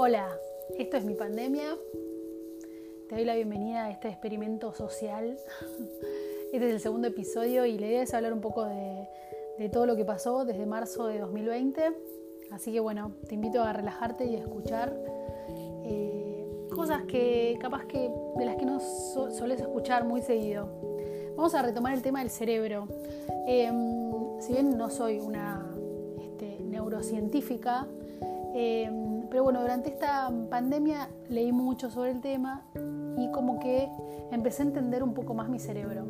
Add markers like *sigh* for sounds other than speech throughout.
Hola, esto es mi pandemia. Te doy la bienvenida a este experimento social. *laughs* Este es el segundo episodio y la idea es hablar un poco de, todo lo que pasó desde marzo de 2020. Así que bueno, te invito a relajarte y a escuchar eh, cosas que capaz que de las que no solés escuchar muy seguido. Vamos a retomar el tema del cerebro. Em, si bien no soy una este, neurocientífica, em, pero bueno, durante esta pandemia leí mucho sobre el tema y como que empecé a entender un poco más mi cerebro.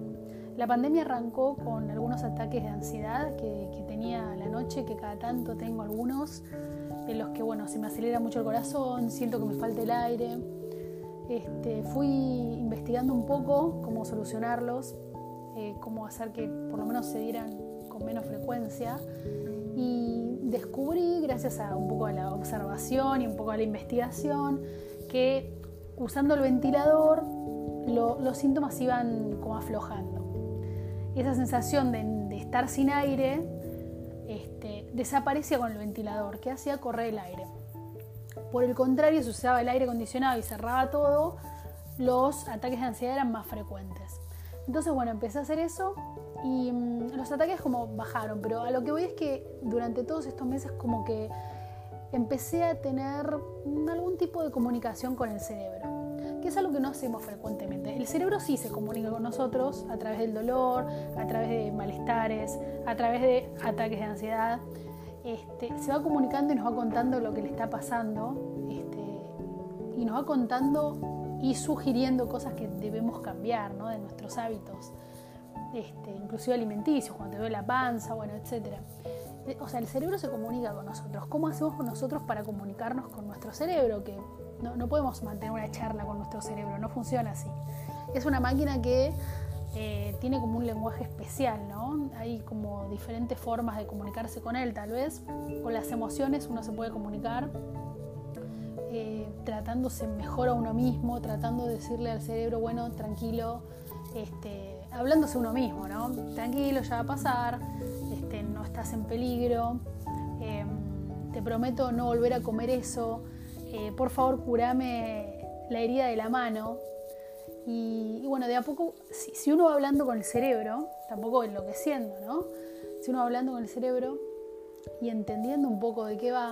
La pandemia arrancó con algunos ataques de ansiedad que, tenía la noche, que cada tanto tengo algunos, en los que bueno, se me acelera mucho el corazón, siento que me falta el aire. Este, fui investigando un poco cómo solucionarlos, eh, cómo hacer que por lo menos se dieran con menos frecuencia. Y descubrí, gracias a un poco a la observación y un poco a la investigación, que usando el ventilador los síntomas iban como aflojando. Y esa sensación de, estar sin aire este, desaparecía con el ventilador, que hacía correr el aire. Por el contrario, si usaba el aire acondicionado y cerraba todo, los ataques de ansiedad eran más frecuentes. Entonces, bueno, empecé a hacer eso y mm, los ataques como bajaron, pero a lo que voy es que durante todos estos meses como que empecé a tener algún tipo de comunicación con el cerebro, que es algo que no hacemos frecuentemente. El cerebro sí se comunica con nosotros a través del dolor, a través de malestares, a través de ataques de ansiedad. Este, se va comunicando y nos va contando lo que le está pasando este, y nos va contando y sugiriendo cosas que debemos cambiar ¿no? de nuestros hábitos, este, inclusive alimenticios, cuando te duele la panza, bueno, etc. Eh, o sea, el cerebro se comunica con nosotros. ¿Cómo hacemos nosotros para comunicarnos con nuestro cerebro? Que no, no podemos mantener una charla con nuestro cerebro, no funciona así. Es una máquina que eh, tiene como un lenguaje especial, ¿no? Hay como diferentes formas de comunicarse con él, tal vez. Con las emociones uno se puede comunicar tratándose mejor a uno mismo, tratando de decirle al cerebro, bueno, tranquilo, este, hablándose uno mismo, ¿no? Tranquilo, ya va a pasar, este, no estás en peligro, em, te prometo no volver a comer eso, eh, por favor curame la herida de la mano. Y, bueno, de a poco, si, si, uno va hablando con el cerebro, tampoco enloqueciendo, ¿no? Si uno va hablando con el cerebro y entendiendo un poco de qué va,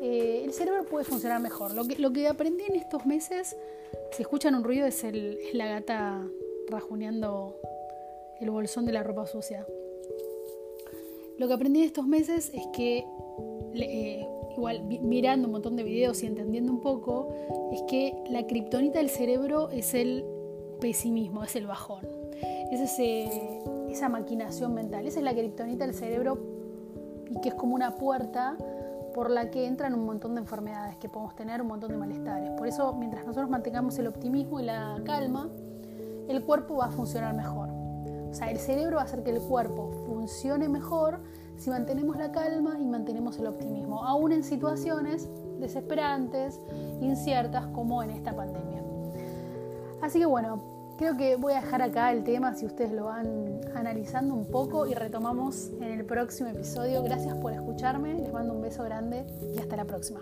eh, el cerebro puede funcionar mejor. Lo que, lo que aprendí en estos meses, si escuchan un ruido, es, el, la gata rajuneando el bolsón de la ropa sucia. Lo que aprendí en estos meses es que, eh, igual mirando un montón de videos y entendiendo un poco, es que la kriptonita del cerebro es el pesimismo, es el bajón. Es ese, esa maquinación mental. Esa es la kriptonita del cerebro y que es como una puerta por la que entran un montón de enfermedades que podemos tener, un montón de malestares. Por eso, mientras nosotros mantengamos el optimismo y la calma, el cuerpo va a funcionar mejor. O sea, el cerebro va a hacer que el cuerpo funcione mejor si mantenemos la calma y mantenemos el optimismo, aún en situaciones desesperantes, inciertas como en esta pandemia. Así que bueno, Creo que voy a dejar acá el tema si ustedes lo van analizando un poco y retomamos en el próximo episodio. Gracias por escucharme, les mando un beso grande y hasta la próxima.